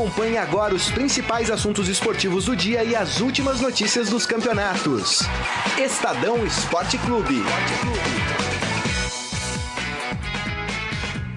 Acompanhe agora os principais assuntos esportivos do dia e as últimas notícias dos campeonatos. Estadão Esporte Clube.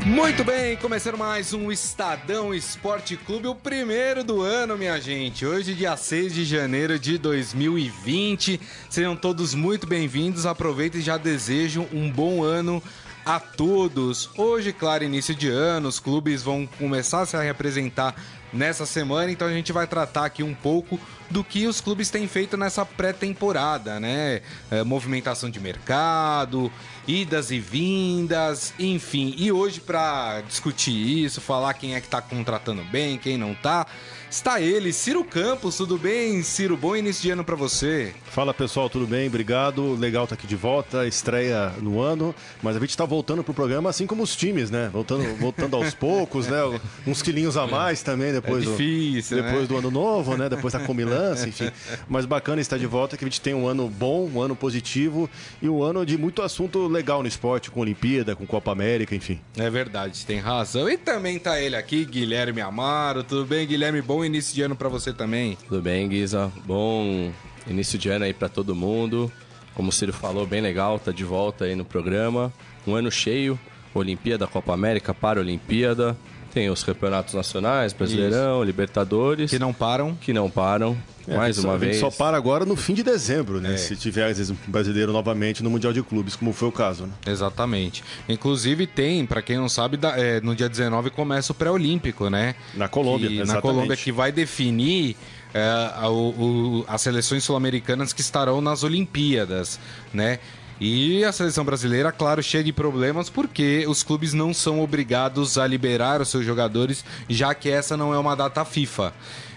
Muito bem, começando mais um Estadão Esporte Clube, o primeiro do ano, minha gente. Hoje, dia 6 de janeiro de 2020. Sejam todos muito bem-vindos. Aproveitem e já desejo um bom ano a todos. Hoje, claro, início de ano, os clubes vão começar a se representar nessa semana, então a gente vai tratar aqui um pouco do que os clubes têm feito nessa pré-temporada, né? É, movimentação de mercado, idas e vindas, enfim. E hoje, para discutir isso, falar quem é que tá contratando bem, quem não tá, está ele, Ciro Campos. Tudo bem, Ciro? Bom início de ano para você. Fala pessoal, tudo bem? Obrigado. Legal estar tá aqui de volta, estreia no ano, mas a gente está voltando pro programa assim como os times, né? Voltando, voltando aos poucos, né? Uns quilinhos a mais também depois, é difícil, do, depois né? do ano novo, né? Depois da comilança, enfim. Mas bacana estar de volta, que a gente tem um ano bom, um ano positivo e um ano de muito assunto legal no esporte, com Olimpíada, com Copa América, enfim. É verdade, tem razão. E também tá ele aqui, Guilherme Amaro. Tudo bem, Guilherme? Bom início de ano para você também. Tudo bem, Guisa. Bom início de ano aí para todo mundo. Como o Ciro falou, bem legal, tá de volta aí no programa. Um ano cheio, Olimpíada, Copa América, Paralimpíada. Tem os campeonatos nacionais, Brasileirão, Isso. Libertadores. Que não param. Que não param. É, mais uma só, vez. Só para agora no fim de dezembro, né? É. Se tiver, às vezes, um brasileiro novamente no Mundial de Clubes, como foi o caso, né? Exatamente. Inclusive tem, para quem não sabe, é, no dia 19 começa o pré-olímpico, né? Na Colômbia, que, Na Colômbia, que vai definir é, o, as seleções sul-americanas que estarão nas Olimpíadas, né? E a seleção brasileira, claro, cheia de problemas, porque os clubes não são obrigados a liberar os seus jogadores, já que essa não é uma data FIFA.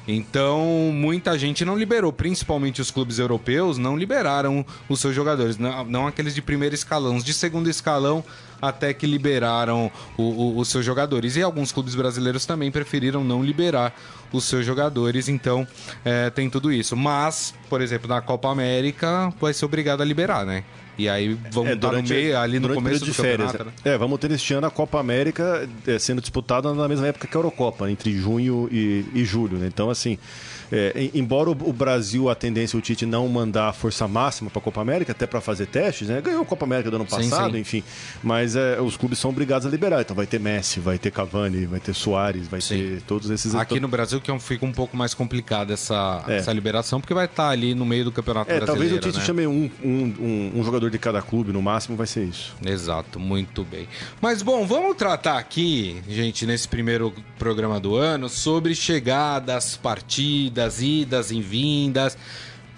Então, muita gente não liberou, principalmente os clubes europeus, não liberaram os seus jogadores, não, não aqueles de primeiro escalão, os de segundo escalão até que liberaram o, o, os seus jogadores. E alguns clubes brasileiros também preferiram não liberar os seus jogadores, então é, tem tudo isso. Mas, por exemplo, na Copa América vai ser obrigado a liberar, né? E aí vamos é, estar no meio, ali no começo de férias. Né? É, vamos ter este ano a Copa América é, sendo disputada na mesma época que a Eurocopa, entre junho e, e julho. Né? Então, assim, é, embora o Brasil, a tendência, o Tite não mandar força máxima para a Copa América, até para fazer testes, né? Ganhou a Copa América do ano passado, sim, sim. enfim. Mas é, os clubes são obrigados a liberar. Então vai ter Messi, vai ter Cavani, vai ter Soares, vai sim. ter todos esses. Aqui no Brasil que é fica um pouco mais complicada essa, é. essa liberação, porque vai estar ali no meio do Campeonato é, Brasileiro. Talvez o Tite né? chame um, um, um, um, jogador de cada clube, no máximo vai ser isso. Exato, muito bem. Mas bom, vamos tratar aqui, gente, nesse primeiro programa do ano, sobre chegadas, partidas, idas e e vindas,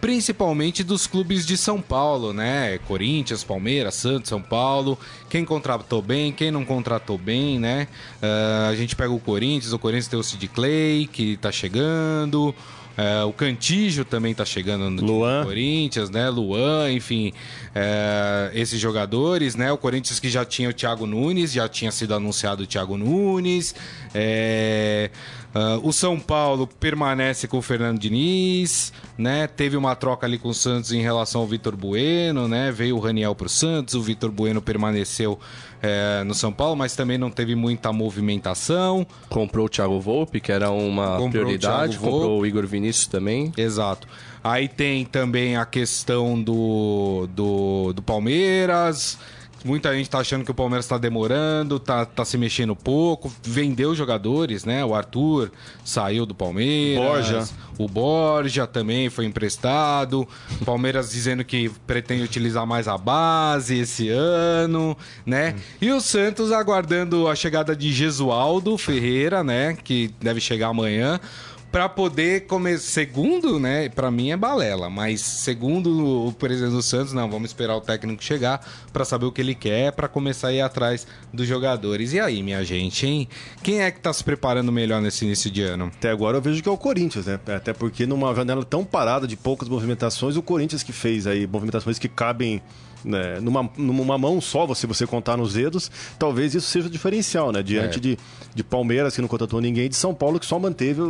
principalmente dos clubes de São Paulo, né? Corinthians, Palmeiras, Santos, São Paulo. Quem contratou bem, quem não contratou bem, né? Uh, a gente pega o Corinthians, o Corinthians tem o Sid Clay, que tá chegando. É, o Cantígio também está chegando no Luan. Corinthians, né? Luan, enfim, é, esses jogadores, né? O Corinthians que já tinha o Thiago Nunes, já tinha sido anunciado o Thiago Nunes. É, Uh, o São Paulo permanece com o Fernando Diniz, né? Teve uma troca ali com o Santos em relação ao Vitor Bueno, né? Veio o Raniel para o Santos, o Vitor Bueno permaneceu é, no São Paulo, mas também não teve muita movimentação. Comprou o Thiago Volpe, que era uma comprou prioridade, o comprou o Igor Vinícius também. Exato. Aí tem também a questão do, do, do Palmeiras. Muita gente tá achando que o Palmeiras tá demorando, tá, tá se mexendo pouco, vendeu jogadores, né? O Arthur saiu do Palmeiras. Borja. O Borja também foi emprestado. O Palmeiras dizendo que pretende utilizar mais a base esse ano, né? E o Santos aguardando a chegada de Gesualdo Ferreira, né? Que deve chegar amanhã para poder comer segundo, né? Para mim é balela, mas segundo o presidente do Santos, não, vamos esperar o técnico chegar para saber o que ele quer para começar a ir atrás dos jogadores. E aí, minha gente, hein? Quem é que tá se preparando melhor nesse início de ano? Até agora eu vejo que é o Corinthians, né? Até porque numa janela tão parada de poucas movimentações, o Corinthians que fez aí movimentações que cabem né, numa, numa mão só, se você contar nos dedos, talvez isso seja o diferencial, né? Diante é. de, de Palmeiras, que não contratou ninguém, de São Paulo, que só manteve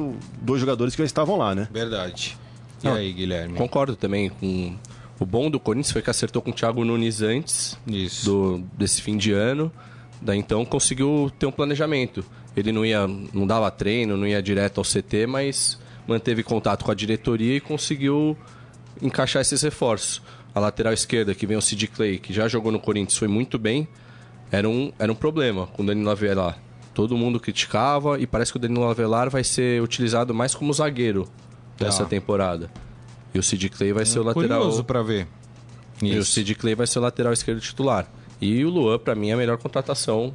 dois jogadores que já estavam lá, né? Verdade. E não, aí, Guilherme? Concordo também com. O bom do Corinthians foi que acertou com o Thiago Nunes antes do, desse fim de ano. Daí então conseguiu ter um planejamento. Ele não ia, não dava treino, não ia direto ao CT, mas manteve contato com a diretoria e conseguiu encaixar esses reforços. A lateral esquerda, que vem o Sid Clay, que já jogou no Corinthians, foi muito bem, era um, era um problema com o Danilo Avelar. Todo mundo criticava e parece que o Danilo Avelar vai ser utilizado mais como zagueiro dessa Tá. temporada. E o Sid Clay vai ser o lateral. Curioso pra ver. E o Isso. Sid Clay vai ser o lateral esquerdo titular. E o Luan, pra mim, é a melhor contratação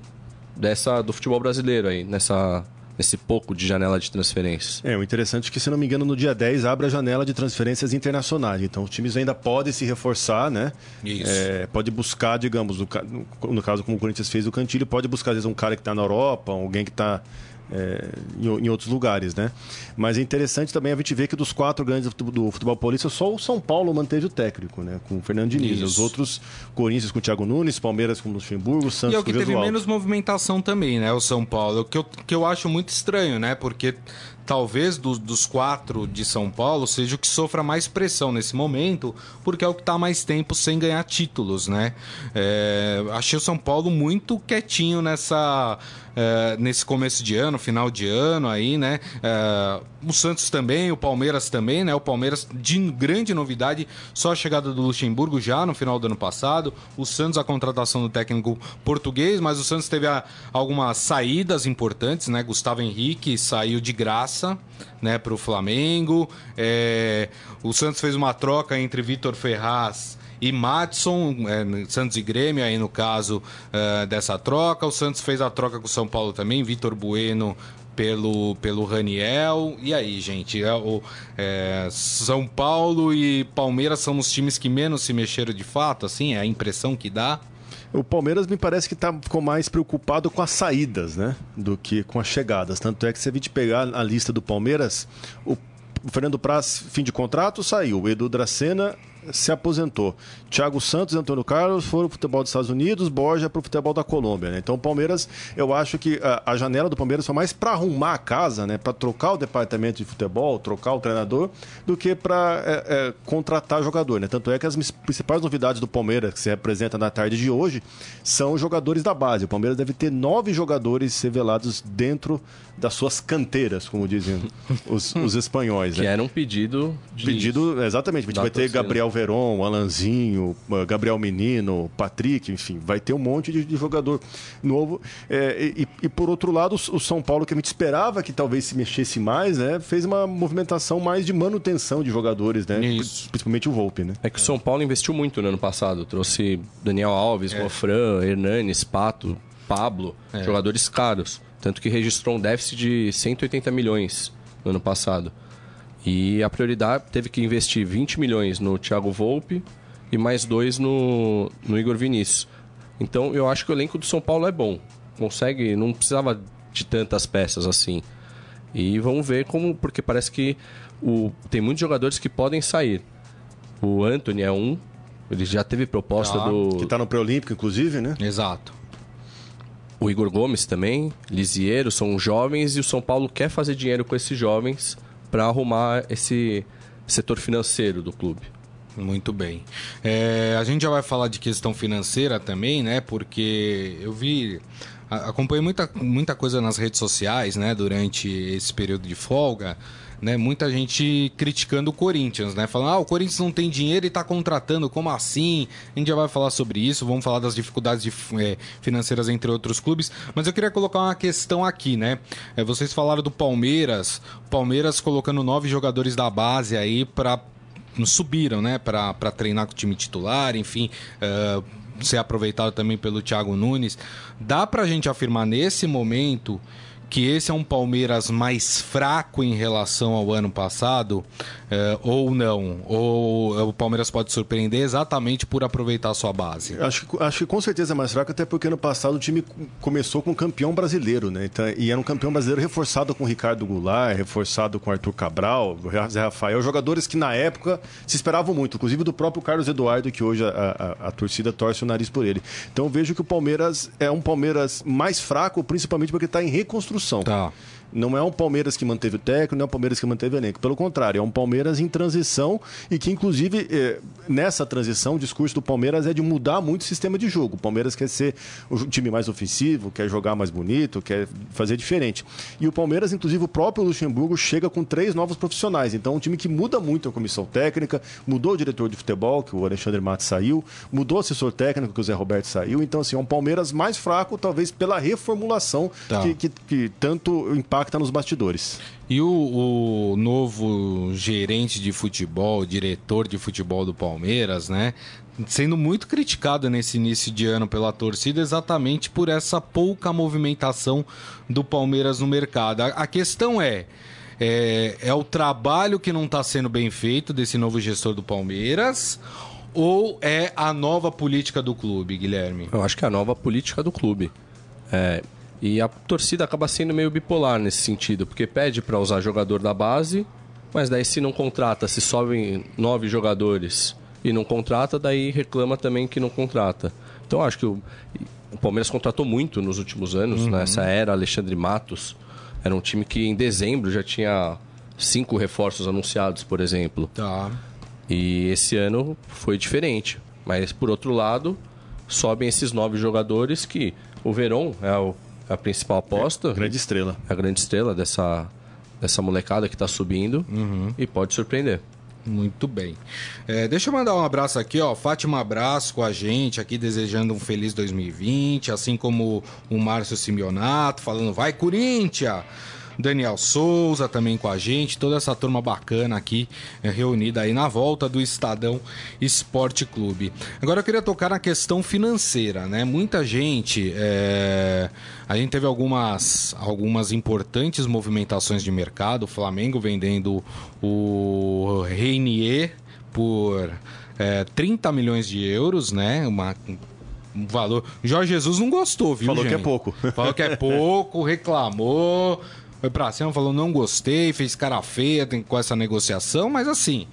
dessa do futebol brasileiro aí, nessa, nesse pouco de janela de transferências. É, o interessante é que, se não me engano, no dia 10 abre a janela de transferências internacionais. Então, os times ainda podem se reforçar, né? Isso. É, pode buscar, digamos, no caso como o Corinthians fez o Cantilho, pode buscar, às vezes, um cara que está na Europa, alguém que está em, o- em outros lugares, né? Mas é interessante também a gente ver que dos quatro grandes do fute- do futebol paulista, só o São Paulo manteve o técnico, né? Com o Fernando Diniz. Isso. Os outros, Corinthians com o Thiago Nunes, Palmeiras com o Luxemburgo, Santos E é o com que o teve Jesualdo. menos movimentação também, né? O São Paulo. O que eu, que eu acho muito estranho, né? Porque talvez dos, dos quatro de São Paulo seja o que sofra mais pressão nesse momento, porque é o que está mais tempo sem ganhar títulos, né? É, achei o São Paulo muito quietinho nessa. É, nesse começo de ano, final de ano aí, né? É, o Santos também, o Palmeiras também, né? O Palmeiras, de grande novidade, só a chegada do Luxemburgo já no final do ano passado. O Santos, a contratação do técnico português, mas o Santos teve a- algumas saídas importantes, né? Gustavo Henrique saiu de graça, né, para o Flamengo. É, o Santos fez uma troca entre Vitor Ferraz e Matson, é, Santos e Grêmio, aí no caso é, dessa troca. O Santos fez a troca com o São Paulo também, Vitor Bueno pelo, pelo Raniel. E aí, gente? É, o, é, São Paulo e Palmeiras são os times que menos se mexeram de fato, assim, é a impressão que dá. O Palmeiras me parece que tá, ficou mais preocupado com as saídas, né? Do que com as chegadas. Tanto é que se a gente pegar a lista do Palmeiras, o Fernando Praz, fim de contrato, saiu. O Edu Dracena se aposentou. Thiago Santos e Antônio Carlos foram pro futebol dos Estados Unidos, Borja pro futebol da Colômbia. Né? Então o Palmeiras, eu acho que a, a janela do Palmeiras foi mais para arrumar a casa, né? Para trocar o departamento de futebol, trocar o treinador, do que para contratar jogador. Né? Tanto é que as principais novidades do Palmeiras, que se representa na tarde de hoje, são os jogadores da base. O Palmeiras deve ter nove jogadores revelados dentro das suas canteiras, como dizem os, os espanhóis. Que né? era um pedido de. Pedido, exatamente. A gente vai ter. Gabriel Veron, Alanzinho, eh, Gabriel Menino, Patrick, enfim, vai ter um monte de, de jogador novo. É, e, e, por outro lado, o São Paulo, que a gente esperava que talvez se mexesse mais, né, fez uma movimentação mais de manutenção de jogadores, né? Isso. Principalmente o Volpe, né? É que o São Paulo investiu muito no ano passado. Trouxe Daniel Alves, Gofran, Hernanes, Pato, Pablo, jogadores caros. Tanto que registrou um déficit de 180 milhões no ano passado. E a prioridade teve que investir 20 milhões no Thiago Volpe e mais dois no, no Igor Vinícius. Então eu acho que o elenco do São Paulo é bom. Consegue, não precisava de tantas peças assim. E vamos ver como, porque parece que o, tem muitos jogadores que podem sair. O Anthony é um, ele já teve proposta Tá, do. Que tá no Pré-Olímpico, inclusive, né? Exato. O Igor Gomes também, Lisieiro, são jovens e o São Paulo quer fazer dinheiro com esses jovens para arrumar esse setor financeiro do clube. Muito bem. É, a gente já vai falar de questão financeira também, né? Porque eu vi. Acompanhei muita, muita coisa nas redes sociais, né? Durante esse período de folga. Né, muita gente criticando o Corinthians, né? Falando, ah, o Corinthians não tem dinheiro e tá contratando, como assim? A gente já vai falar sobre isso, vamos falar das dificuldades de, eh, financeiras entre outros clubes. Mas eu queria colocar uma questão aqui, né? Eh, vocês falaram do Palmeiras, Palmeiras colocando nove jogadores da base aí para subiram, né, para treinar com o time titular, enfim, eh, ser aproveitado também pelo Thiago Nunes. Dá pra gente afirmar nesse momento que esse é um Palmeiras mais fraco em relação ao ano passado, eh, ou não? Ou o Palmeiras pode surpreender exatamente por aproveitar a sua base? Acho que, acho que com certeza é mais fraco, até porque ano passado o time começou com um campeão brasileiro, né? Então, e era um campeão brasileiro reforçado com o Ricardo Goulart, reforçado com o Arthur Cabral, Zé Rafael, jogadores que na época se esperavam muito, inclusive do próprio Carlos Eduardo, que hoje a, a- a torcida torce o nariz por ele. Então vejo que o Palmeiras é um Palmeiras mais fraco, principalmente porque está em reconstrução. Tá. Não é um Palmeiras que manteve o técnico, não é um Palmeiras que manteve o elenco. Pelo contrário, é um Palmeiras em transição e que, inclusive, eh, nessa transição, o discurso do Palmeiras é de mudar muito o sistema de jogo. O Palmeiras quer ser o time mais ofensivo, quer jogar mais bonito, quer fazer diferente. E o Palmeiras, inclusive, o próprio Luxemburgo chega com três novos profissionais. Então, é um time que muda muito a comissão técnica, mudou o diretor de futebol, que o Alexandre Matos saiu, mudou o assessor técnico, que o Zé Roberto saiu. Então, assim, é um Palmeiras mais fraco, talvez pela reformulação Tá. que, que, que tanto impacta nos bastidores. E o, o novo gerente de futebol, diretor de futebol do Palmeiras, né? Sendo muito criticado nesse início de ano pela torcida, exatamente por essa pouca movimentação do Palmeiras no mercado. A, a questão é, é: é o trabalho que não está sendo bem feito desse novo gestor do Palmeiras? Ou é a nova política do clube, Guilherme? Eu acho que é a nova política do clube. É, e a torcida acaba sendo meio bipolar nesse sentido, porque pede para usar jogador da base, mas daí se não contrata, se sobem nove jogadores e não contrata, daí reclama também que não contrata. Então acho que o, o Palmeiras contratou muito nos últimos anos, nessa era Alexandre Matos. Era um time que em dezembro já tinha cinco reforços anunciados, por exemplo. Tá. E esse ano foi diferente. Mas, por outro lado, sobem esses nove jogadores que o Verón é o- a principal aposta, Grande estrela. é a grande estrela dessa, dessa molecada que está subindo e pode surpreender. Muito bem. É, deixa eu mandar um abraço aqui, ó. Fátima Abraço com a gente aqui, desejando um feliz 2020, assim como o Márcio Simeonato, falando vai Corinthians! Daniel Souza também com a gente, toda essa turma bacana aqui é, reunida aí na volta do Estadão Esporte Clube. Agora eu queria tocar na questão financeira, né? Muita gente, é, a gente teve algumas, algumas importantes movimentações de mercado, o Flamengo vendendo o Reinier por é, 30 milhões de euros, né? Uma, um valor. Jorge Jesus não gostou, viu? Falou que gente? é pouco. Falou que é pouco, reclamou. Foi pra cima, falou não gostei, fez cara feia tem- com essa negociação, mas assim.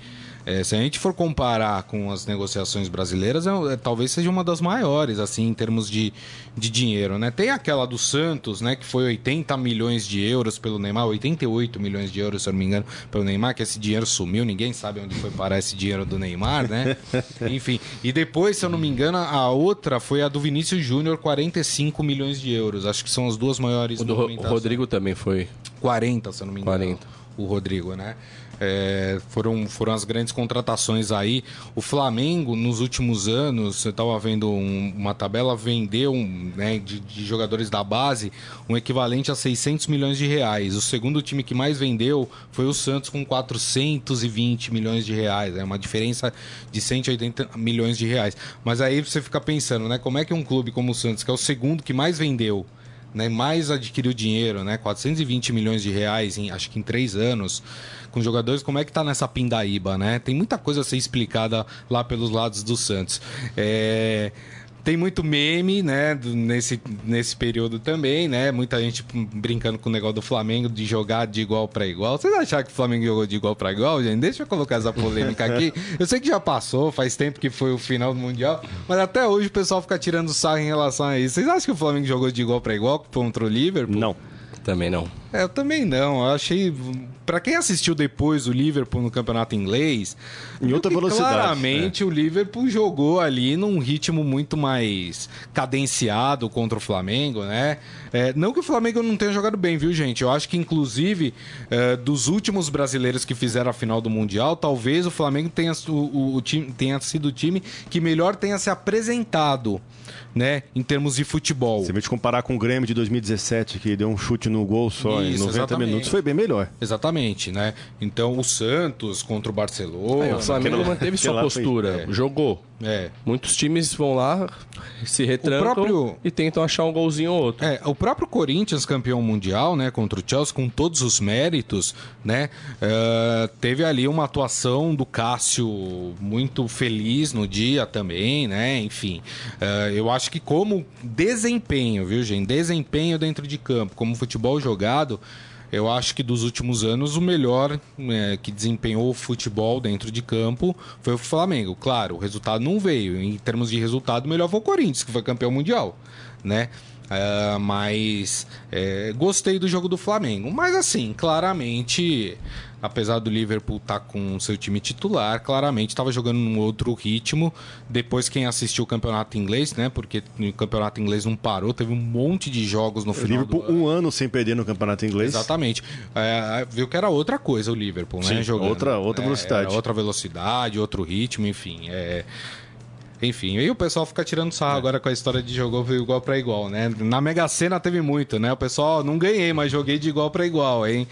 É, se a gente for comparar com as negociações brasileiras, é, é, talvez seja uma das maiores, assim, em termos de, de dinheiro, né? Tem aquela do Santos, né, que foi 80 milhões de euros pelo Neymar, 88 milhões de euros, se eu não me engano, pelo Neymar, que esse dinheiro sumiu, ninguém sabe onde foi parar esse dinheiro do Neymar, né? Enfim, e depois, se eu não me engano, a outra foi a do Vinícius Júnior, 45 milhões de euros. Acho que são as duas maiores O do Ro-. Rodrigo também foi. 40, se eu não me engano. 40. O Rodrigo, né? É, foram, foram as grandes contratações aí. O Flamengo, nos últimos anos, eu estava vendo um- uma tabela, vendeu né, de, de jogadores da base um equivalente a 600 milhões de reais. O segundo time que mais vendeu foi o Santos, com 420 milhões de reais. É uma diferença de 180 milhões de reais. Mas aí você fica pensando, né? Como é que um clube como o Santos, que é o segundo que mais vendeu, né, mais adquiriu dinheiro, né, 420 milhões de reais, em, acho que em três anos, com jogadores, como é que tá nessa pindaíba, né? Tem muita coisa a ser explicada lá pelos lados do Santos. É, Tem muito meme, né, nesse, nesse período também, né? Muita gente brincando com o negócio do Flamengo de jogar de igual para igual. Vocês acharam que o Flamengo jogou de igual para igual, gente? Deixa eu colocar essa polêmica aqui. Eu sei que já passou, faz tempo que foi o final do Mundial, mas até hoje o pessoal fica tirando sarro em relação a isso. Vocês acham que o Flamengo jogou de igual para igual contra o Liverpool? Não. Também não. É, eu também não. Eu achei. Pra quem assistiu depois o Liverpool no campeonato inglês, Em outra velocidade, Claramente o Liverpool jogou ali num ritmo muito mais cadenciado contra o Flamengo, né? É, não que o Flamengo não tenha jogado bem, viu, gente? Eu acho que, inclusive, é, dos últimos brasileiros que fizeram a final do Mundial, talvez o Flamengo tenha, o, o- o time, tenha sido o time que melhor tenha se apresentado, né? Em termos de futebol. Você vai te comparar com o Grêmio de 2017, que deu um chute no gol só em Isso, 90 exatamente. minutos, foi bem melhor. Exatamente, né? Então o Santos contra o Barcelona. É, o Flamengo manteve sua postura, é. jogou. É. Muitos times vão lá, se retrancam próprio- e tentam achar um golzinho ou outro. É, o próprio Corinthians, campeão mundial, né, contra o Chelsea, com todos os méritos, né, eh, teve ali uma atuação do Cássio muito feliz no dia também, né, enfim. Eh, eu acho que como desempenho, viu, gente, desempenho dentro de campo, como futebol jogado, eu acho que dos últimos anos o melhor eh, que desempenhou o futebol dentro de campo foi o Flamengo. Claro, o resultado não veio. Em termos de resultado, o melhor foi o Corinthians, que foi campeão mundial, né? Uh, mas é, gostei do jogo do Flamengo. Mas assim, claramente, apesar do Liverpool estar tá com seu time titular, claramente estava jogando num outro ritmo. Depois quem assistiu o campeonato inglês, né? Porque o campeonato inglês não parou, teve um monte de jogos no final. Liverpool do... um ano sem perder no campeonato inglês. Exatamente. É, viu que era outra coisa o Liverpool, Sim, né? Jogando. Outra, outra velocidade. É, outra velocidade, outro ritmo, enfim. É enfim, aí o pessoal fica tirando sarro é. agora com a história de jogou igual para igual, né? Na Mega Sena teve muito, né? O pessoal, não ganhei, mas joguei de igual para igual, hein?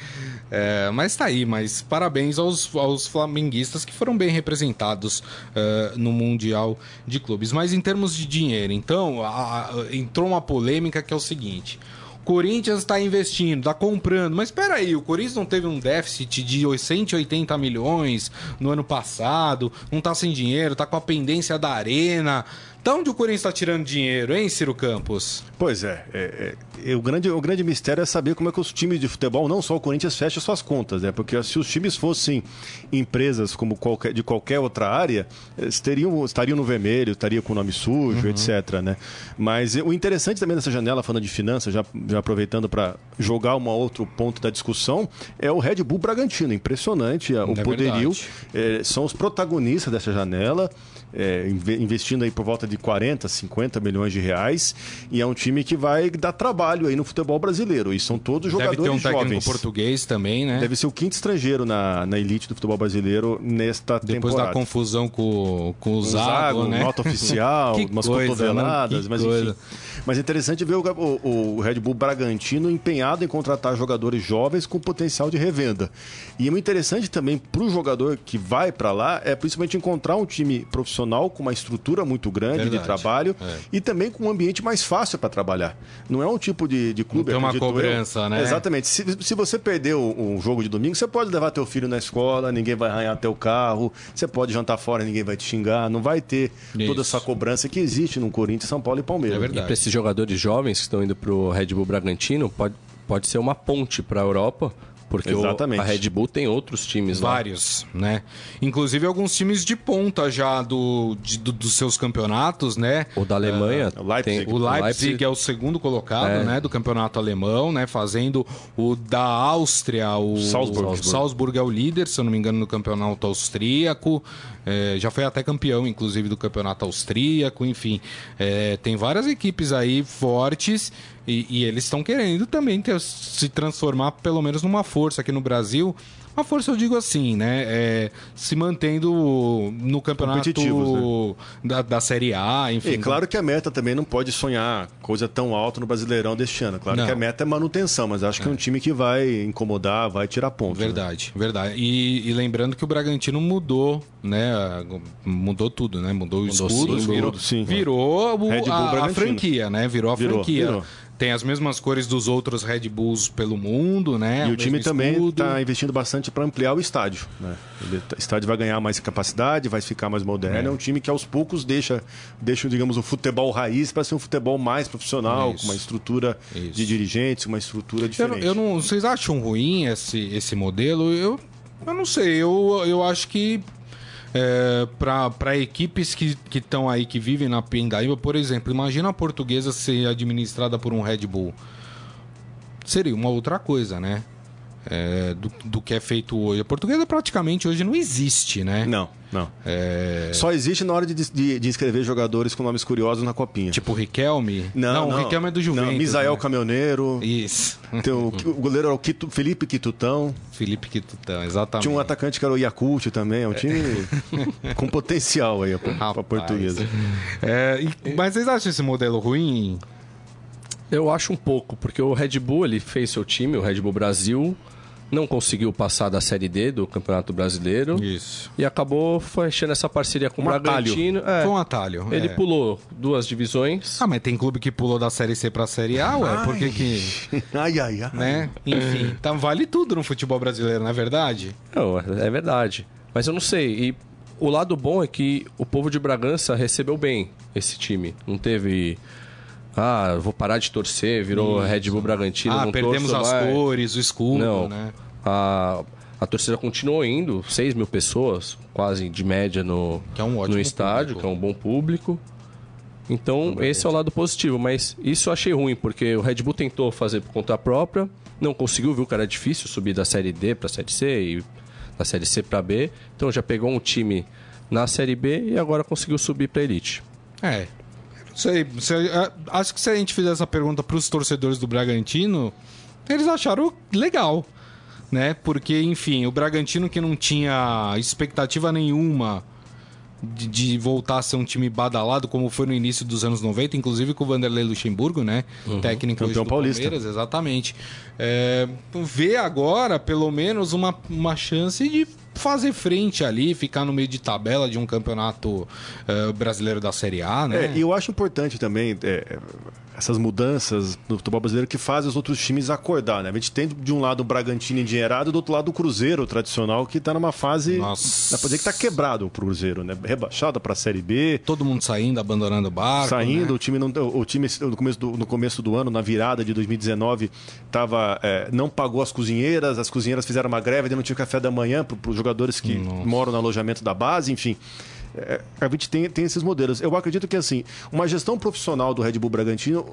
É, mas tá aí, mas parabéns aos, aos flamenguistas que foram bem representados uh, no Mundial de Clubes. Mas em termos de dinheiro, então, a, a, entrou uma polêmica que é o seguinte. Corinthians está investindo, está comprando. Mas espera aí, o Corinthians não teve um déficit de 180 milhões no ano passado, não está sem dinheiro, está com a pendência da arena. Da onde o Corinthians está tirando dinheiro, hein, Ciro Campos? Pois é, é, é, o, grande, o grande mistério é saber como é que os times de futebol, não só o Corinthians, fecham suas contas, né? Porque se os times fossem empresas como qualquer, de qualquer outra área, teriam, estariam no vermelho, estariam com o nome sujo, uhum. etc. Né? Mas o interessante também dessa janela, falando de finanças, já, já aproveitando para jogar um outro ponto da discussão, é o Red Bull Bragantino. Impressionante o é poderio. É, são os protagonistas dessa janela é, investindo aí por volta de 40, 50 milhões de reais. E é um time que vai dar trabalho aí no futebol brasileiro. E são todos jogadores jovens. Deve ter um técnico português também, né? Deve ser o quinto estrangeiro na, na elite do futebol brasileiro nesta Depois temporada. Depois da confusão com, com o Zago, Zago né? nota oficial, umas coisa, cotoveladas, mas coisa. enfim. Mas é interessante ver o, o, o, Red Bull Bragantino empenhado em contratar jogadores jovens com potencial de revenda. E é muito interessante também para o jogador que vai para lá é principalmente encontrar um time profissional com uma estrutura muito grande Verdade. de trabalho é. e também com um ambiente mais fácil para trabalhar. Não é um tipo de, de clube. Não tem uma cobrança, eu. né? Exatamente. Se, se você perdeu um jogo de domingo, você pode levar teu filho na escola, ninguém vai arranhar teu carro, você pode jantar fora, ninguém vai te xingar, não vai ter Isso. toda essa cobrança que existe no Corinthians, São Paulo e Palmeiras. É verdade. E jogadores jovens que estão indo para o Red Bull Bragantino pode, pode ser uma ponte para a Europa porque Exatamente. O, a Red Bull tem outros times lá. Vários, né? Inclusive alguns times de ponta já do, de, do dos seus campeonatos, né? O da Alemanha. Uh, o Leipzig. Tem, o Leipzig, Leipzig, é o segundo colocado, é. né? Do campeonato alemão, né? Fazendo o da Áustria, o Salzburg. o Salzburg é o líder, se eu não me engano, no campeonato austríaco. É, já foi até campeão, inclusive, do campeonato austríaco, enfim. É, tem várias equipes aí fortes e, e eles estão querendo também ter, se transformar, pelo menos, numa força aqui no Brasil. Uma força, eu digo assim, né? É, se mantendo no campeonato né? da, da Série A, enfim. E claro que a meta também não pode sonhar coisa tão alta no Brasileirão deste ano. Claro não. que a meta é manutenção, mas acho que é um é. time que vai incomodar, vai tirar pontos. Né? Verdade, né? verdade. E, e, lembrando que o Bragantino mudou, né? Mudou tudo, né? Mudou, mudou o escudo, virou, sim, virou o, a, a, franquia, né? Virou a virou, franquia. Virou. Tem as mesmas cores dos outros Red Bulls pelo mundo, né? E o, o time também está investindo bastante para ampliar o estádio. Né? O estádio vai ganhar mais capacidade, vai ficar mais moderno. É, é um time que aos poucos deixa, deixa digamos, o futebol raiz para ser um futebol mais profissional, Isso. com uma estrutura Isso. de dirigentes, uma estrutura diferente. Eu, eu não, vocês acham ruim esse, esse modelo? Eu, eu não sei. Eu, eu acho que é, para equipes que estão aí, que vivem na Pindaíba, por exemplo, imagina a portuguesa ser administrada por um Red Bull. Seria uma outra coisa, né? É, do, do que é feito hoje. A portuguesa praticamente hoje não existe, né? Não. Não. É... Só existe na hora de, de, de, inscrever jogadores com nomes curiosos na copinha. Tipo o Riquelme? Não, não, não. o Riquelme é do Juventus. Não, Misael né? Caminhoneiro. Isso. o, o goleiro era o Quito, Felipe Quitutão. Felipe Quitutão, exatamente. Tinha um atacante que era o Yakult também. É um time com potencial aí para portuguesa. É, e, mas vocês acham esse modelo ruim? Eu acho um pouco, porque o Red Bull ele fez seu time, o Red Bull Brasil não conseguiu passar da Série D do Campeonato Brasileiro. Isso. E acabou fechando essa parceria com um o Bragantino. É, Foi um atalho. Ele é. pulou duas divisões. Ah, mas tem clube que pulou da Série C pra Série A, ué? Ai. Por que que... Ai, ai, ai. Né? Enfim, então vale tudo no futebol brasileiro, não é verdade? Não, é verdade. Mas eu não sei. E o lado bom é que o povo de Bragança recebeu bem esse time. Não teve ah, vou parar de torcer, virou Isso. Red Bull Bragantino. Ah, perdemos as mais. cores, o escudo, não, né? A, a torcida continuou indo, 6 mil pessoas, quase de média no, é um no estádio, público. que é um bom público. Então, esse é o lado positivo, mas isso eu achei ruim, porque o Red Bull tentou fazer por conta própria, não conseguiu, viu que era difícil subir da Série D para a Série C e da Série C para B. Então já pegou um time na Série B e agora conseguiu subir para Elite. É. Sei. se- é, acho que se a gente fizer essa pergunta para os torcedores do Bragantino, eles acharam legal. Né? Porque, enfim, o Bragantino que não tinha expectativa nenhuma de, de voltar a ser um time badalado, como foi no início dos anos 90, inclusive com o Vanderlei Luxemburgo, né? Técnico hoje Campeão do paulista. Palmeiras, exatamente. É, vê agora, pelo menos, uma, uma chance de fazer frente ali, ficar no meio de tabela de um campeonato eh, brasileiro da Série A, né? É, e eu acho importante também é, essas mudanças no futebol brasileiro que fazem os outros times acordar, né? A gente tem de um lado o Bragantino endinheirado do outro lado o Cruzeiro tradicional que está numa fase. Nossa. Dá pra dizer que tá quebrado o Cruzeiro, né? Rebaixado para a Série B. Todo mundo saindo, abandonando o barco. Saindo, né? o time, não, o time no, começo do, no começo do ano, na virada de 2019, tava, é, não pagou as cozinheiras, as cozinheiras fizeram uma greve, não tinha café da manhã para os jogadores que moram no alojamento da base, enfim. É, a gente tem, tem esses modelos. Eu acredito que assim, uma gestão profissional do Red Bull Bragantino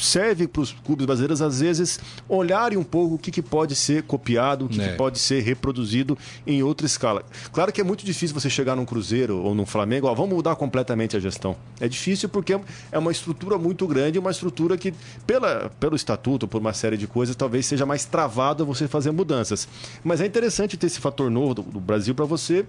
serve para os clubes brasileiros, às vezes, olharem um pouco o que, que pode ser copiado, o que, É. que pode ser reproduzido em outra escala. Claro que é muito difícil você chegar num Cruzeiro ou num Flamengo, ó, vamos mudar completamente a gestão. É difícil porque é uma estrutura muito grande, uma estrutura que, pela, pelo estatuto, por uma série de coisas, talvez seja mais travado você fazer mudanças. Mas é interessante ter esse fator novo do, do Brasil para você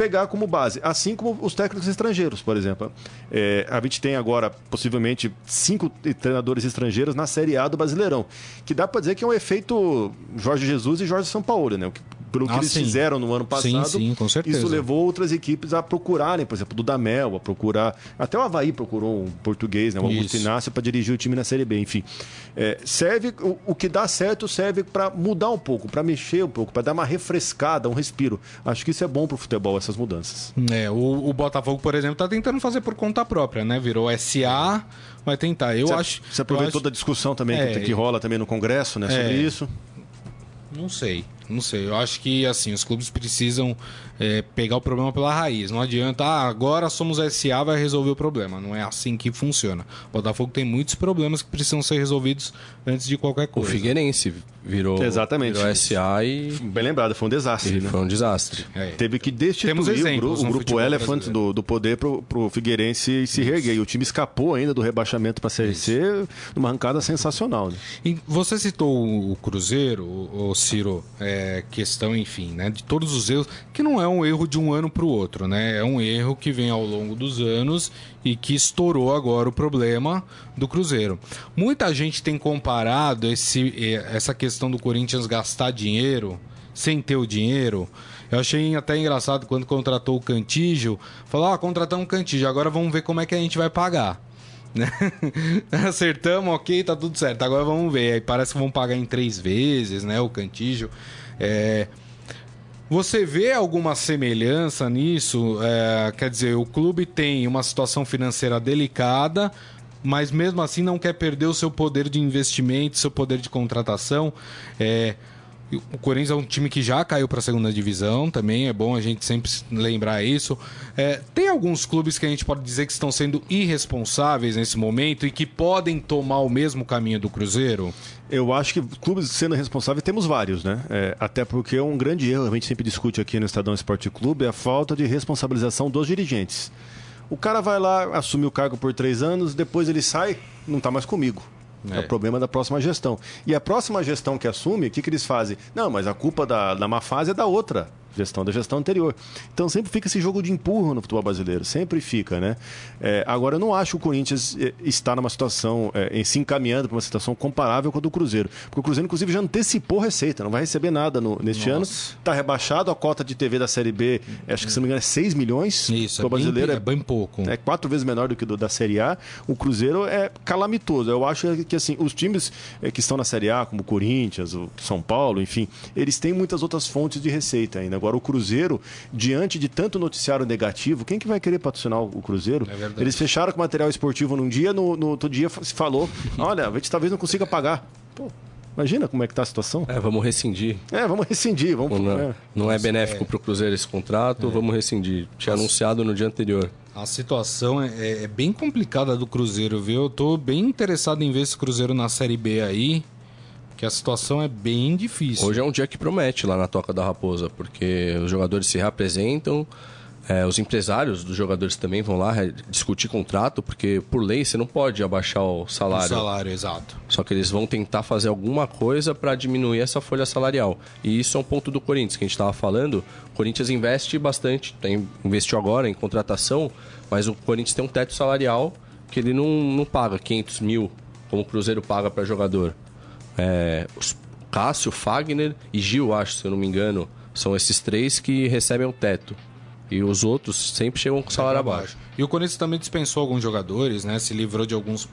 pegar como base, assim como os técnicos estrangeiros, por exemplo. É, a gente tem agora, possivelmente, cinco treinadores estrangeiros na Série A do Brasileirão, que dá para dizer que é um efeito Jorge Jesus e Jorge Sampaoli, né? O que- Pelo que Ah, eles sim. fizeram no ano Sim, passado, sim, com certeza. isso levou outras equipes a procurarem, por exemplo, do Damel, a procurar. Até o Havaí procurou um português, né? O Augusto Isso. Inácio, para dirigir o time na Série B. Enfim, É, serve o, o que dá certo serve para mudar um pouco, para mexer um pouco, para dar uma refrescada, um respiro. Acho que isso é bom para o futebol, essas mudanças. É, o, o Botafogo, por exemplo, tá tentando fazer por conta própria, né? Virou SA, vai tentar. Eu Você, acho. você aproveitou acho- toda a discussão também É, que, que rola também no Congresso, né? Sobre É. isso. Não sei, não sei. Eu acho que assim os clubes precisam é, pegar o problema pela raiz. Não adianta, ah, agora somos SA, vai resolver o problema. Não é assim que funciona. O Botafogo tem muitos problemas que precisam ser resolvidos antes de qualquer O coisa. Figueirense virou, Exatamente. virou SA e, Bem lembrado, foi um desastre. e né? foi um desastre. É. Teve que destituir Temos o, exemplos gru- o grupo Elephant brasileiro. do, do poder pro, pro Figueirense se reerguer. E o time escapou ainda do rebaixamento para a Série C numa arrancada sensacional. Né? E você citou o Cruzeiro, o Ciro, é, questão, enfim, né, de todos os erros, que não é um erro de um ano para o outro, né? É um erro que vem ao longo dos anos e que estourou agora o problema do Cruzeiro. Muita gente tem comparado esse, essa questão do Corinthians gastar dinheiro sem ter o dinheiro. Eu achei até engraçado quando contratou o Cantígio, falou: "Ah, contratamos o Cantígio, agora vamos ver como é que a gente vai pagar". né? Acertamos, ok, tá tudo certo. Agora vamos ver. Aí parece que vão pagar em três vezes, né? O cantígio. É, Você vê alguma semelhança nisso? É, Quer dizer, o clube tem uma situação financeira delicada, mas mesmo assim não quer perder o seu poder de investimento, seu poder de contratação. É, O Corinthians é um time que já caiu para a segunda divisão, também é bom a gente sempre lembrar isso. É, tem alguns clubes que a gente pode dizer que estão sendo irresponsáveis nesse momento e que podem tomar o mesmo caminho do Cruzeiro? Eu acho que clubes sendo responsáveis temos vários, né? É, até porque é um grande erro, a gente sempre discute aqui no Estadão Esporte Clube, é a falta de responsabilização dos dirigentes. O cara vai lá, assume o cargo por três anos, depois ele sai, não está mais comigo. É. É. o problema da próxima gestão. E a próxima gestão que assume, o que, que eles fazem? Não, mas a culpa da, da má fase é da outra gestão, da gestão anterior. Então sempre fica esse jogo de empurro no futebol brasileiro, sempre fica, né? É, agora eu não acho que o Corinthians eh, está numa situação, em se encaminhando para uma situação comparável com a do Cruzeiro. Porque o Cruzeiro, inclusive, já antecipou receita, não vai receber nada no- neste ano. Está rebaixado, a cota de TV da Série B, acho que se não me engano, é 6 milhões. Isso, o é bem, brasileiro é bem pouco. é quatro vezes menor do que do da Série A. O Cruzeiro é calamitoso. Eu acho que assim, os times que estão na Série A, como o Corinthians, o São Paulo, enfim, eles têm muitas outras fontes de receita ainda. Agora o Cruzeiro, diante de tanto noticiário negativo, quem que vai querer patrocinar o Cruzeiro? É eles fecharam com material esportivo num dia, no, no outro dia se falou, olha, a gente talvez não consiga pagar. Pô, imagina como é que tá a situação. É, vamos rescindir. É, vamos rescindir, vamos... Não, é. não é benéfico para o Cruzeiro esse contrato, vamos rescindir. Tinha anunciado no dia anterior. A situação é, é, bem complicada do Cruzeiro, viu? Eu tô bem interessado em ver esse Cruzeiro na Série B aí, que a situação é bem difícil. Hoje é um dia que promete lá na Toca da Raposa, porque os jogadores se reapresentam, é, os empresários dos jogadores também vão lá discutir contrato, porque por lei você não pode abaixar o salário. O salário, exato. Só que eles vão tentar fazer alguma coisa para diminuir essa folha salarial. E isso é um ponto do Corinthians que a gente estava falando. O Corinthians investe bastante, tem, investiu agora em contratação, mas o Corinthians tem um teto salarial que ele não, não paga 500 mil, como o Cruzeiro paga para jogador. É, Cássio, Fagner e Gil, acho, se eu não me engano, são esses três que recebem o teto. E os outros sempre chegam com salário abaixo. E o Corinthians também dispensou alguns jogadores, né? Se livrou de alguns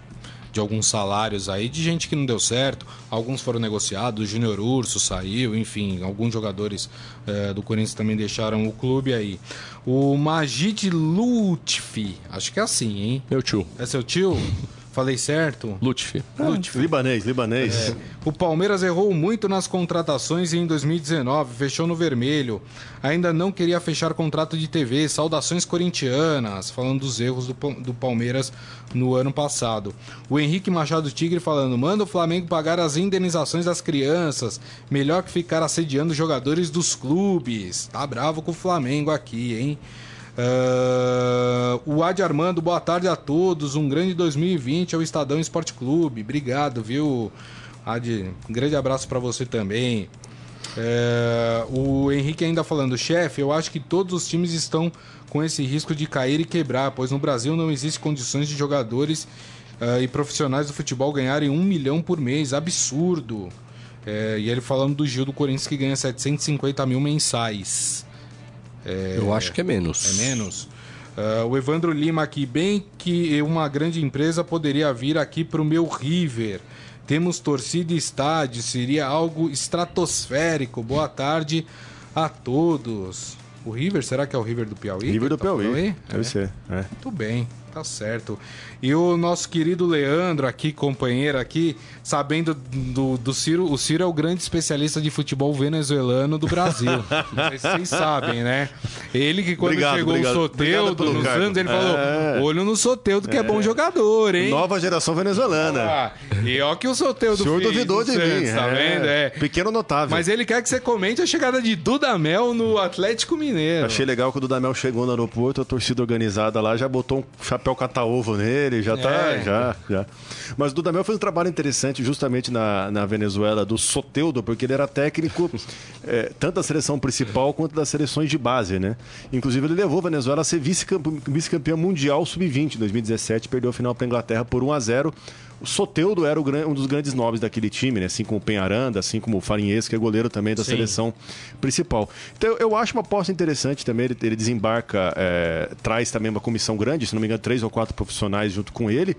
de alguns salários aí de gente que não deu certo. Alguns foram negociados, o Júnior Urso saiu, enfim, alguns jogadores é, do Corinthians também deixaram o clube aí. O Majid Lutfi, acho que é assim, hein? Meu tio. É seu tio? Falei certo? Lutfi. Ah, Lutfi. Libanês, libanês. É. O Palmeiras errou muito nas contratações em 2019, fechou no vermelho. Ainda não queria fechar contrato de TV. Saudações corintianas, falando dos erros do, do Palmeiras no ano passado. O Henrique Machado Tigre falando: manda o Flamengo pagar as indenizações das crianças. Melhor que ficar assediando jogadores dos clubes. Tá bravo com o Flamengo aqui, hein? Uh, o Adi Armando, boa tarde a todos. Um grande 2020 ao Estadão Esporte Clube. Obrigado, viu, Adi? Um grande abraço para você também. Uh, o Henrique ainda falando, chefe, eu acho que todos os times estão com esse risco de cair e quebrar, pois no Brasil não existe condições de jogadores uh, e profissionais do futebol ganharem um milhão por mês. Absurdo. É, e ele falando do Gil do Corinthians que ganha 750 mil mensais. É, Eu acho que é menos. É menos. Uh, o Evandro Lima aqui, bem que uma grande empresa poderia vir aqui para o meu River. Temos torcida e estádio, seria algo estratosférico. Boa tarde a todos. O River, será que é o River do Piauí? River do tá Piauí. Deve é. ser. É. Muito bem. Tá certo. E o nosso querido Leandro aqui, companheiro aqui, sabendo do, do Ciro, o Ciro é o grande especialista de futebol venezuelano do Brasil. Vocês sabem, né? Ele que quando obrigado, chegou obrigado, o Soteudo nos anos, ele falou: é. olho no Soteudo, que é. é. bom jogador, hein? Nova geração venezuelana. Ah, e ó que o Soteudo O senhor duvidou de Santos, mim. Tá é. vendo? É. Pequeno notável. Mas ele quer que você comente a chegada de Dudamel no Atlético Mineiro. Achei legal que o Dudamel chegou no aeroporto, a torcida organizada lá já botou um chapéu chapéu cata-ovo nele, já tá. É. Já, já. Mas o Dudamel fez um trabalho interessante justamente na, na Venezuela do Soteudo, porque ele era técnico é, tanto da seleção principal quanto das seleções de base, né? Inclusive, ele levou a Venezuela a ser vice-campeã vice mundial sub-20 em 2017, perdeu a final para a Inglaterra por 1 a 0 o Soteudo era um dos grandes nobres daquele time, né? assim como o Penharanda, assim como o Farinhês, que é goleiro também da Sim. seleção principal. Então eu acho uma aposta interessante também, ele, ele desembarca, é, traz também uma comissão grande, se não me engano, três ou quatro profissionais junto com ele.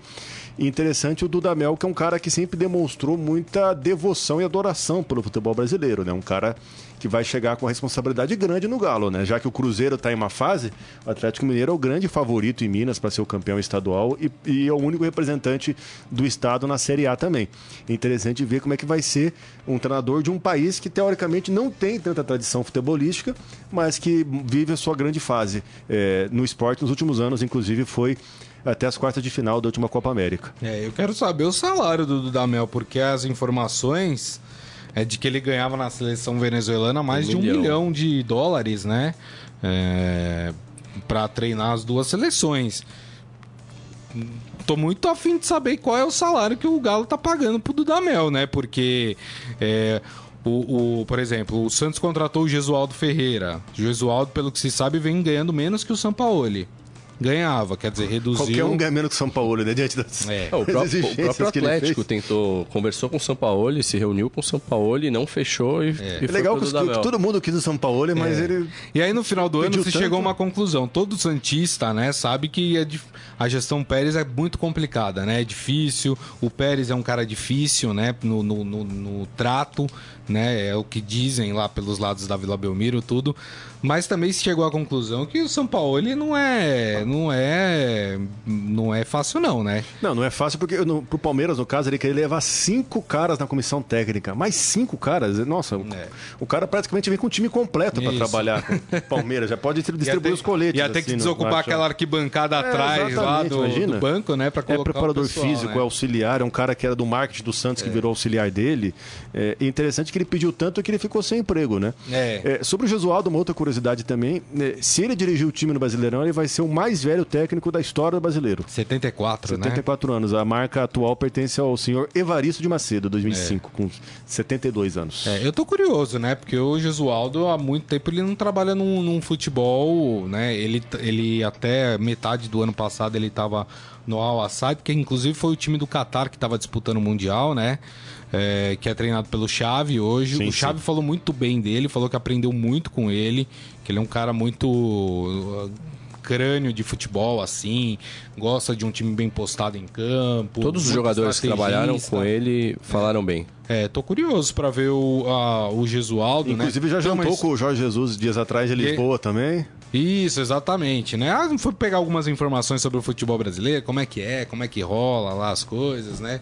E interessante o Dudamel, que é um cara que sempre demonstrou muita devoção e adoração pelo futebol brasileiro, né? Um cara que vai chegar com responsabilidade grande no Galo, né? Já que o Cruzeiro está em uma fase, o Atlético Mineiro é o grande favorito em Minas para ser o campeão estadual e, e, é o único representante do estado na Série A também. Interessante ver como é que vai ser um treinador de um país que teoricamente não tem tanta tradição futebolística, mas que vive a sua grande fase é, no esporte nos últimos anos, inclusive foi até as quartas de final da última Copa América. É, eu quero saber o salário do Dudamel, porque as informações é de que ele ganhava na seleção venezuelana mais um de um milhão. milhão de dólares, né? É, para treinar as duas seleções. Tô muito afim de saber qual é o salário que o Galo tá pagando pro Dudamel, né? Porque é, o, o, por exemplo, o Santos contratou o Gesualdo Ferreira. O Gesualdo, pelo que se sabe, vem ganhando menos que o Sampaoli ganhava, quer dizer, reduziu. Qualquer um ganha menos que o São Paulo, né? Diante das, é. o, próprio, o próprio Atlético tentou, conversou com o São Paulo, se reuniu com o São Paulo, não fechou e, é. e é legal que, que todo mundo quis o São Paulo, mas é. ele. E aí no final do ano se tanto... chegou a uma conclusão. Todo Santista, né, sabe que é a gestão Pérez é muito complicada, né? É difícil. O Pérez é um cara difícil, né? No, no, no, no trato, né? É o que dizem lá pelos lados da Vila Belmiro, tudo Mas também se chegou à conclusão que o São Paulo ele não é, não é, não é fácil não, né? Não, não é fácil porque no, pro Palmeiras, no caso, ele queria levar cinco caras na comissão técnica. Mais cinco caras? Nossa, o, É. o cara praticamente vem com o time completo para trabalhar com o Palmeiras. Já pode distribuir Ia os coletes. Ia ter que assim, no- desocupar aquela arquibancada É, atrás lá do, do banco, né? Pra É colocar preparador o pessoal, físico, né? é auxiliar, é um cara que era do marketing do Santos que virou auxiliar dele. É interessante que ele pediu tanto que ele ficou sem emprego, né? É. É, sobre o Jesualdo, uma outra curiosidade também: né, se ele dirigir o time no Brasileirão, ele vai ser o mais velho técnico da história do brasileiro. 74, né? 74 anos. A marca atual pertence ao senhor Evaristo de Macedo, 2005, com 72 anos. É, eu tô curioso, né? Porque o Jesualdo há muito tempo ele não trabalha num, num futebol, né? Ele, ele até metade do ano passado ele tava no Al Assad, que inclusive foi o time do Qatar que estava disputando o Mundial, né? É, que é treinado pelo Xavi hoje. Sim, o Xavi sim. falou muito bem dele, falou que aprendeu muito com ele, que ele é um cara muito crânio de futebol, assim, gosta de um time bem postado em campo. Todos os jogadores que trabalharam com ele falaram bem. É, tô curioso pra ver o, a- o Gesualdo, né? Inclusive já Então, jantou mas- com o Jorge Jesus dias atrás em E- Lisboa também. Isso, exatamente, né? Ah, foi pegar algumas informações sobre o futebol brasileiro, como é que é, como é que rola lá as coisas, né?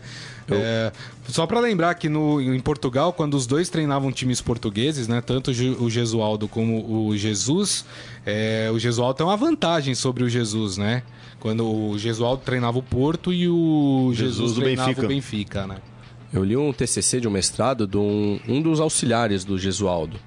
É, só pra lembrar que no, em Portugal, quando os dois treinavam times portugueses, né? Tanto o Ge- o Gesualdo como o Jesus, é, o Gesualdo tem uma vantagem sobre o Jesus, né? Quando o Gesualdo treinava o Porto e o Jesus, Jesus do treinava Benfica. o Benfica, né? Eu li um TCC de um mestrado de um, um dos auxiliares do Gesualdo.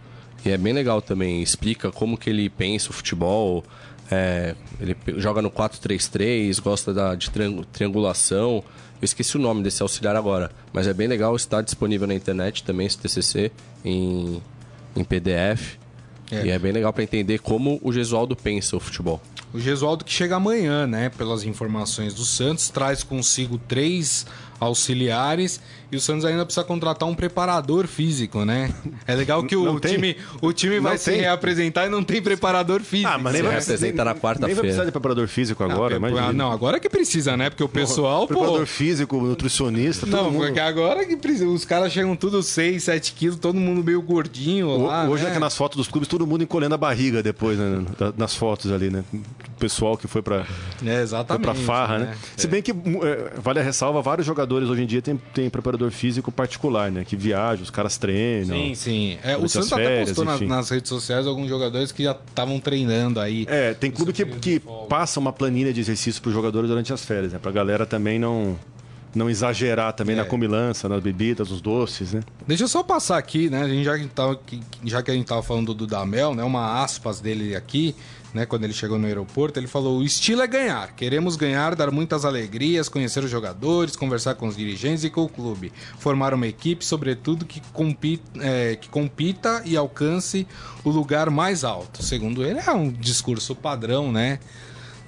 E é bem legal também. Explica como que ele pensa o futebol. é, ele joga no 4-3-3, gosta da, de triang- triangulação. Eu esqueci o nome desse auxiliar agora. Mas é bem legal. Está disponível na internet também esse TCC em, em PDF. É. E é bem legal para entender como o Gesualdo pensa o futebol. O Gesualdo que chega amanhã, né? Pelas informações do Santos, traz consigo três auxiliares e o Santos ainda precisa contratar um preparador físico, né? É legal que o Não tem? time, o time vai Não se tem? reapresentar e não tem preparador físico. Ah, mas nem Se vai, representa na quarta-feira. Nem vai precisar de preparador físico agora, ah, mas. não, agora que precisa, né? Porque o pessoal, pô. Preparador físico, nutricionista, todo Não, mundo. porque agora que precisa. Os caras chegam tudo 6, 7 quilos, todo mundo meio gordinho O- lá. Hoje né? é que nas fotos dos clubes todo mundo encolhendo a barriga depois, né, nas fotos ali, né? O pessoal que foi pra, É, foi exatamente. pra farra, né? Se bem que, mu- é, vale a ressalva, vários jogadores hoje em dia tem, tem preparador físico particular, né? Que viaja, os caras treinam. Sim, sim. É, o Santos até postou nas, nas redes sociais alguns jogadores que já estavam treinando aí. É, tem clube que, que passa uma planilha de exercício para os jogadores durante as férias, né? Pra galera também não, não exagerar também É. na comilança, nas bebidas, nos doces, né? Deixa eu só passar aqui, né? A gente já, que tava, já que a gente tava falando do Dudamel, né? Uma aspas dele aqui, né? Quando ele chegou no aeroporto, ele falou: o estilo é ganhar. Queremos ganhar, dar muitas alegrias, conhecer os jogadores, conversar com os dirigentes e com o clube. Formar uma equipe, sobretudo, que compita, é, que compita e alcance o lugar mais alto. Segundo ele, é um discurso padrão, né?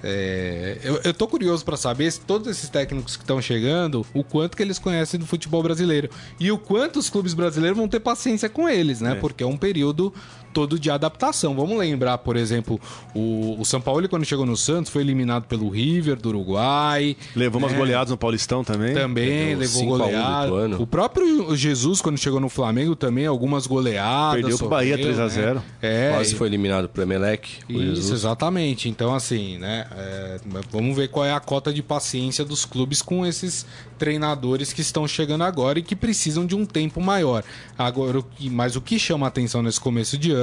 É, eu, eu tô curioso pra saber se todos esses técnicos que estão chegando, o quanto que eles conhecem do futebol brasileiro e o quanto os clubes brasileiros vão ter paciência com eles, né? Porque é um período todo de adaptação. Vamos lembrar, por exemplo, o, o São Paulo quando chegou no Santos foi eliminado pelo River do Uruguai. Levou umas né? goleadas no Paulistão também. Também Perdeu levou 5 a 1 do goleada. Ituano. O próprio Jesus, quando chegou no Flamengo, também algumas goleadas. Perdeu pro Bahia 3 a né? 0. É, Quase e- foi eliminado pro Emelec. isso, Jesus. exatamente. Então, assim, né? é, vamos ver qual é a cota de paciência dos clubes com esses treinadores que estão chegando agora e que precisam de um tempo maior. Agora, o que, mas o que chama a atenção nesse começo de ano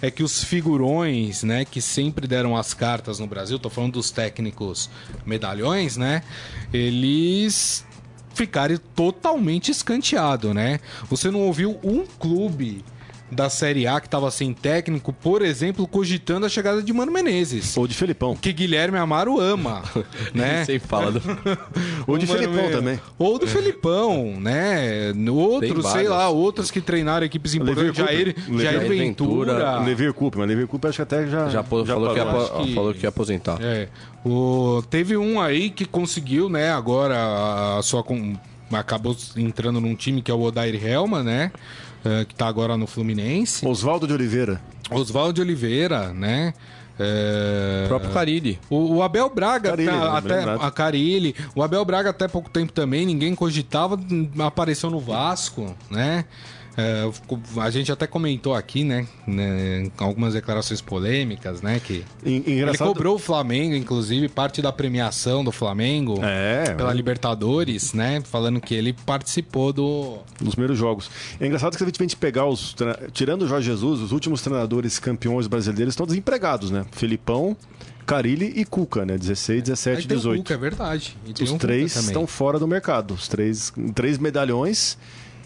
é que os figurões, né, que sempre deram as cartas no Brasil, tô falando dos técnicos medalhões, né? Eles ficarem totalmente escanteado, né? Você não ouviu um clube da Série A que estava sem técnico, por exemplo, cogitando a chegada de Mano Menezes. Ou de Felipão. Que Guilherme Amaro ama, né? Sem fala do... Ou de Felipão também. Ou do Felipão, né? Outros, sei lá, outros que treinaram equipes importantes. Jair. Jair Lever Ventura. Levir Coupe, mas Levir Coupe acho que até já. Já, po- falou, que ia, que- falou que ia aposentar. É. O, teve um aí que conseguiu, né? Agora a sua. com- Acabou entrando num time que é o Odair Helma, né? Eh, que tá agora no Fluminense. Oswaldo de Oliveira. Oswaldo de Oliveira, né? É... O próprio Carilli. O, o Abel Braga, Carille, tá- bem até a Carilli, o Abel Braga até pouco tempo também, ninguém cogitava, apareceu no Vasco, né? É, a gente até comentou aqui, né, né, algumas declarações polêmicas, né, que En- ele Engraçado. cobrou o Flamengo, inclusive, parte da premiação do Flamengo É, pela Libertadores, né, falando que ele participou do nos primeiros jogos. É engraçado que se a gente vem pegar os. Tirando o Jorge Jesus, os últimos treinadores campeões brasileiros estão desempregados, né? Filipão, Carilli e Cuca, né? 16, 17, Aí tem o 18. Cuca, é verdade. Os Cuca três estão fora do mercado. Os três, três medalhões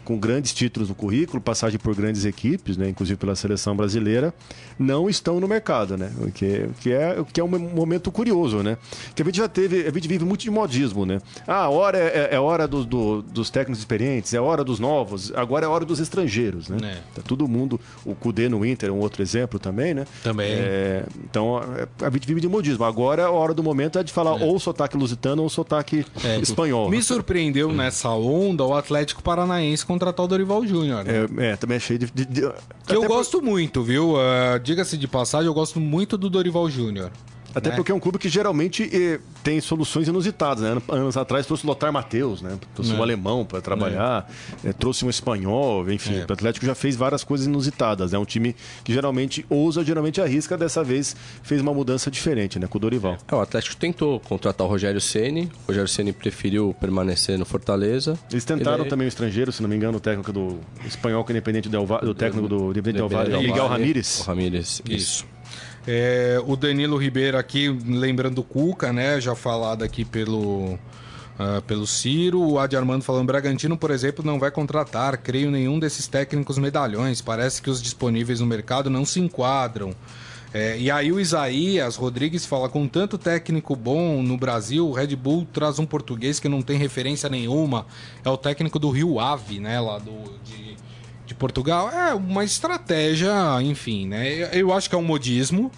com grandes títulos no currículo, passagem por grandes equipes, né, inclusive pela seleção brasileira, não estão no mercado, né? O que, o que é, o que é um momento curioso, né? Que a gente já teve, a gente vive muito de modismo, né? Ah, a hora é, é hora do- do- dos técnicos experientes, é hora dos novos, agora é hora dos estrangeiros, né? É. Tá todo mundo, o Cudê no Inter é um outro exemplo também, né? Também. É, então, é, a gente vive de modismo. Agora a hora do momento é de falar ou sotaque lusitano ou sotaque espanhol. Me surpreendeu nessa onda o Atlético Paranaense contratar o Dorival Júnior. né? É, é, também achei de. de- de- Que eu por- gosto muito, viu? Ah, Diga-se de passagem, eu gosto muito do Dorival Júnior. Até né? porque é um clube que geralmente eh, tem soluções inusitadas. Né? Ano- Anos atrás trouxe o Lothar Matheus, né? trouxe um É. alemão para trabalhar, eh, trouxe um espanhol, enfim. É. O Atlético já fez várias coisas inusitadas. É um time que geralmente ousa, geralmente arrisca. Dessa vez fez uma mudança diferente né? com o Dorival. É, o Atlético tentou contratar o Rogério Ceni. O Rogério Ceni preferiu permanecer no Fortaleza. Eles tentaram daí- também o estrangeiro, se não me engano, o técnico do espanhol que é independente del Va- do técnico do Independente Del Valle, Miguel Ramírez. O Ramírez, isso. É, o Danilo Ribeiro aqui, lembrando o Cuca, né? Já falado aqui pelo, ah, pelo Ciro. O Adi Armando falando, Bragantino, por exemplo, não vai contratar, creio, nenhum desses técnicos medalhões. Parece que os disponíveis no mercado não se enquadram. É, e aí o Isaías Rodrigues fala, com tanto técnico bom no Brasil, o Red Bull traz um português que não tem referência nenhuma. É o técnico do Rio Ave, né? Lá do, de, de Portugal. É uma estratégia, enfim, né? Eu, eu acho que é um modismo.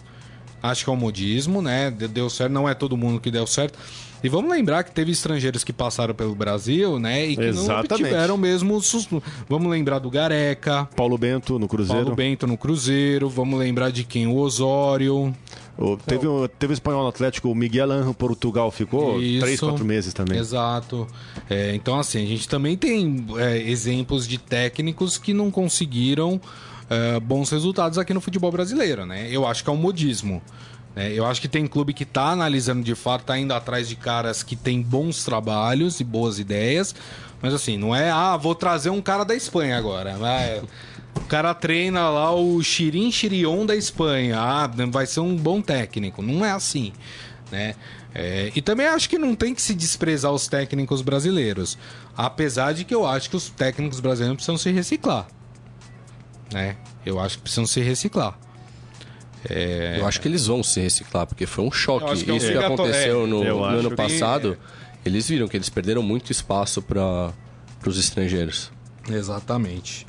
Acho que é um modismo, né? De- Deu certo, não é todo mundo que deu certo. E vamos lembrar que teve estrangeiros que passaram pelo Brasil, né? E que não Exatamente. obtiveram mesmo. sus- Vamos lembrar do Gareca, Paulo Bento no Cruzeiro. Paulo Bento no Cruzeiro. Vamos lembrar de quem? O Osório. O- teve, o, teve o espanhol Atlético, o Miguel Anjo Portugal ficou Isso. três, quatro meses também. Exato. É, então, assim, a gente também tem é, exemplos de técnicos que não conseguiram é, bons resultados aqui no futebol brasileiro, né? Eu acho que é um modismo. né? eu acho que tem clube que tá analisando de fato, tá indo atrás de caras que têm bons trabalhos e boas ideias. Mas assim, não é, ah, vou trazer um cara da Espanha agora. Vai. O cara treina lá o Chirin Chirion da Espanha. Ah, vai ser um bom técnico. Não é assim, né? É, e também acho que não tem que se desprezar os técnicos brasileiros. Apesar de que eu acho que os técnicos brasileiros precisam se reciclar. Né? Eu acho que precisam se reciclar. Eu acho que eles vão se reciclar, porque foi um choque. Que é Isso que obrigatório. aconteceu É, no, eu no ano que- passado. Eles viram que eles perderam muito espaço para os estrangeiros. Exatamente.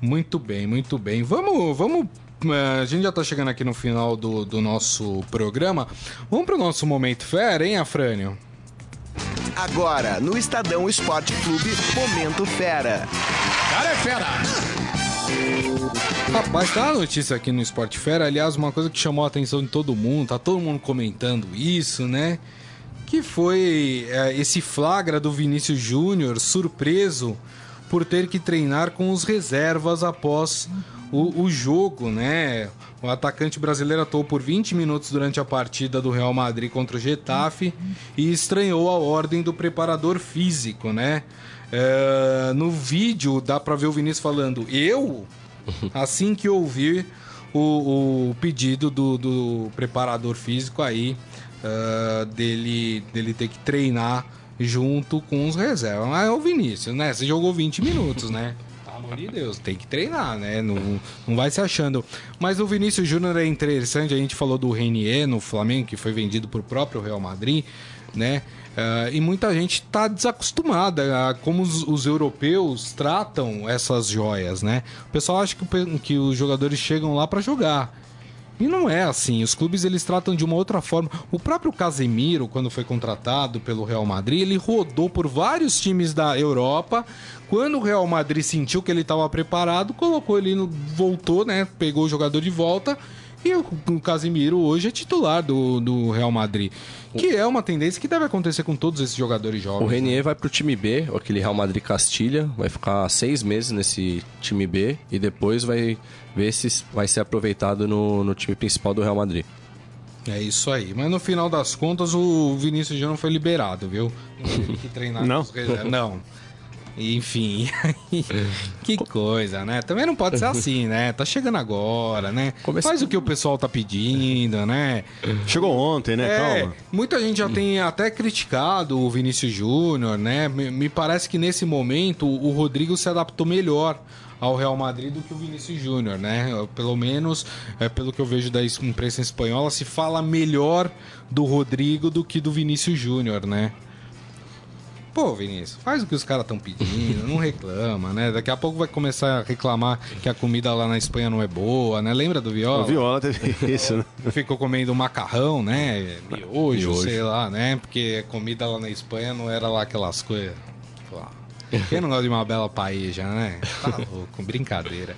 Muito bem, muito bem. Vamos, vamos. eh, A gente já tá chegando aqui no final do, do nosso programa. Vamos pro nosso momento fera, hein, Afrânio? Agora, no Estadão Esporte Clube, Momento Fera. Cara é fera! Rapaz, tá a notícia aqui no Esporte Fera. Aliás, uma coisa que chamou a atenção de todo mundo, tá todo mundo comentando isso, né? Que foi é, esse flagra do Vinícius Júnior surpreso por ter que treinar com os reservas após o, o jogo, né? O atacante brasileiro atuou por 20 minutos durante a partida do Real Madrid contra o Getafe e estranhou a ordem do preparador físico, né? É, no vídeo dá pra ver o Vinícius falando: Eu, assim que ouvir o, o pedido do, do preparador físico aí, é, dele, dele ter que treinar junto com os reservas. Mas é o Vinícius, né? Você jogou 20 minutos, né? Amor de Deus, tem que treinar, né? Não, não vai se achando. Mas o Vinícius Júnior é interessante, a gente falou do Renier no Flamengo, que foi vendido por próprio Real Madrid, né? Ah, e muita gente está desacostumada a como os, os europeus tratam essas joias, né? O pessoal acha que, que os jogadores chegam lá para jogar. E não é assim. Os clubes eles tratam de uma outra forma. O próprio Casemiro, quando foi contratado pelo Real Madrid, ele rodou por vários times da Europa. Quando o Real Madrid sentiu que ele estava preparado, colocou ele voltou, né? Pegou o jogador de volta E o, Casimiro hoje é titular do, do Real Madrid. Que é uma tendência que deve acontecer com todos esses jogadores jovens. O Renier vai pro time B, aquele Real Madrid Castilha, vai ficar seis meses nesse time B e depois vai ver se vai ser aproveitado no, no time principal do Real Madrid. É isso aí. Mas no final das contas, o Vinícius Júnior foi liberado, viu? Não teve que treinar Não? com os reservas. Não. Enfim, que coisa, né? Também não pode ser assim, né? Tá chegando agora, né? Começou- Faz o que o pessoal tá pedindo, né? Chegou ontem, né? É, Calma. muita gente já tem até criticado o Vinícius Júnior, né? Me, parece que nesse momento o Rodrigo se adaptou melhor ao Real Madrid do que o Vinícius Júnior, né? Pelo menos, é, pelo que eu vejo da imprensa espanhola, se fala melhor do Rodrigo do que do Vinícius Júnior, né? Pô, Vinícius, faz o que os caras estão pedindo, não reclama, né? Daqui a pouco vai começar a reclamar que a comida lá na Espanha não é boa, né? Lembra do Viola? O Viola teve isso, né? ficou comendo macarrão, né? Miojo, Miojo. sei lá, né? Porque a comida lá na Espanha não era lá aquelas coisas. Quem não gosta de uma bela paella, né? Tá louco, brincadeira.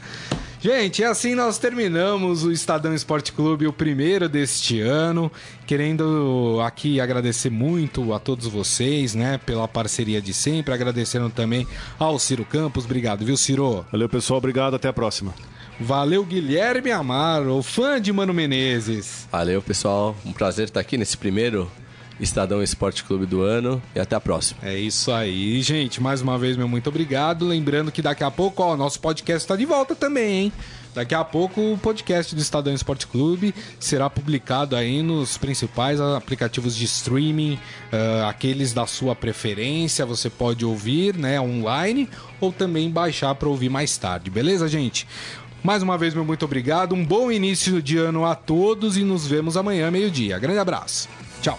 Gente, e assim nós terminamos o Estadão Esporte Clube, o primeiro deste ano. Querendo aqui agradecer muito a todos vocês, né, pela parceria de sempre. Agradecendo também ao Ciro Campos. Obrigado, viu, Ciro? Valeu, pessoal. Obrigado. Até a próxima. Valeu, Guilherme Amaro, fã de Mano Menezes. Valeu, pessoal. Um prazer estar aqui nesse primeiro Estadão Esporte Clube do ano e até a próxima. É isso aí, gente. Mais uma vez, meu muito obrigado. Lembrando que daqui a pouco, ó, nosso podcast está de volta também, hein? Daqui a pouco o podcast do Estadão Esporte Clube será publicado aí nos principais aplicativos de streaming, ah, aqueles da sua preferência. Você pode ouvir, né, online ou também baixar para ouvir mais tarde, beleza, gente? Mais uma vez, meu muito obrigado. Um bom início de ano a todos e nos vemos amanhã, meio-dia. Grande abraço. Tchau.